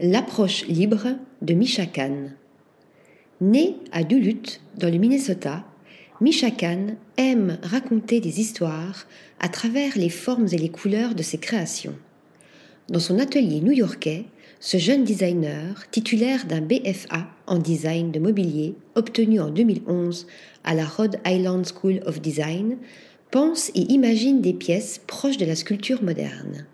L'approche libre de Misha Khan. Né à Duluth, dans le Minnesota, Misha Khan aime raconter des histoires à travers les formes et les couleurs de ses créations. Dans son atelier new-yorkais, ce jeune designer, titulaire d'un BFA en design de mobilier obtenu en 2011 à la Rhode Island School of Design, pense et imagine des pièces proches de la sculpture moderne.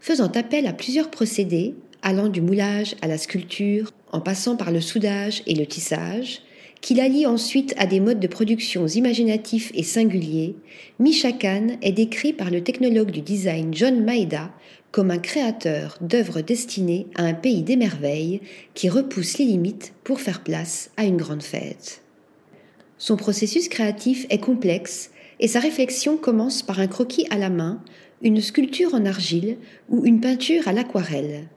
Faisant appel à plusieurs procédés, allant du moulage à la sculpture, en passant par le soudage et le tissage, qu'il allie ensuite à des modes de production imaginatifs et singuliers, Misha Khan est décrit par le technologue du design John Maeda comme un créateur d'œuvres destinées à un pays des merveilles qui repousse les limites pour faire place à une grande fête. Son processus créatif est complexe et sa réflexion commence par un croquis à la main, une sculpture en argile ou une peinture à l'aquarelle.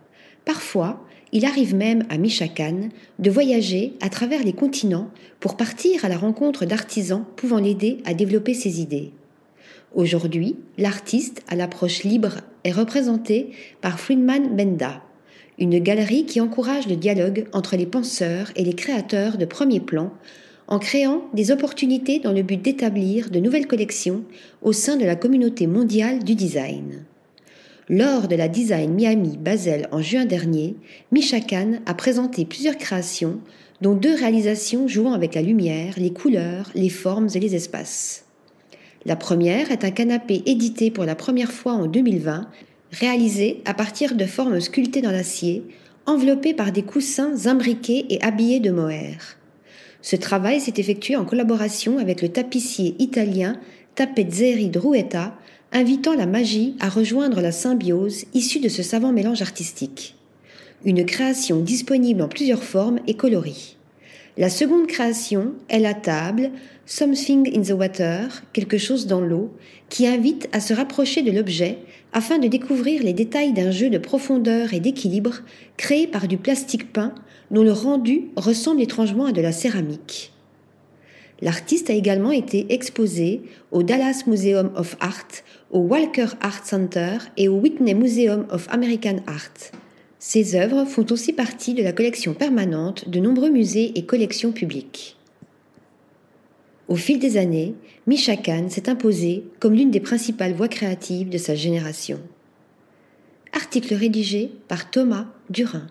Parfois, il arrive même à Michakan de voyager à travers les continents pour partir à la rencontre d'artisans pouvant l'aider à développer ses idées. Aujourd'hui, l'artiste à l'approche libre est représenté par Friedman Benda, une galerie qui encourage le dialogue entre les penseurs et les créateurs de premier plan en créant des opportunités dans le but d'établir de nouvelles collections au sein de la communauté mondiale du design. Lors de la Design Miami Basel en juin dernier, Misha Khan a présenté plusieurs créations, dont deux réalisations jouant avec la lumière, les couleurs, les formes et les espaces. La première est un canapé édité pour la première fois en 2020, réalisé à partir de formes sculptées dans l'acier, enveloppées par des coussins imbriqués et habillés de mohair. Ce travail s'est effectué en collaboration avec le tapissier italien Tapezzeri Druetta, invitant la magie à rejoindre la symbiose issue de ce savant mélange artistique. Une création disponible en plusieurs formes et coloris. La seconde création est la table Something in the Water, quelque chose dans l'eau, qui invite à se rapprocher de l'objet afin de découvrir les détails d'un jeu de profondeur et d'équilibre créé par du plastique peint dont le rendu ressemble étrangement à de la céramique. L'artiste a également été exposé au Dallas Museum of Art, au Walker Art Center et au Whitney Museum of American Art. Ses œuvres font aussi partie de la collection permanente de nombreux musées et collections publiques. Au fil des années, Misha Khan s'est imposé comme l'une des principales voix créatives de sa génération. Article rédigé par Thomas Durin.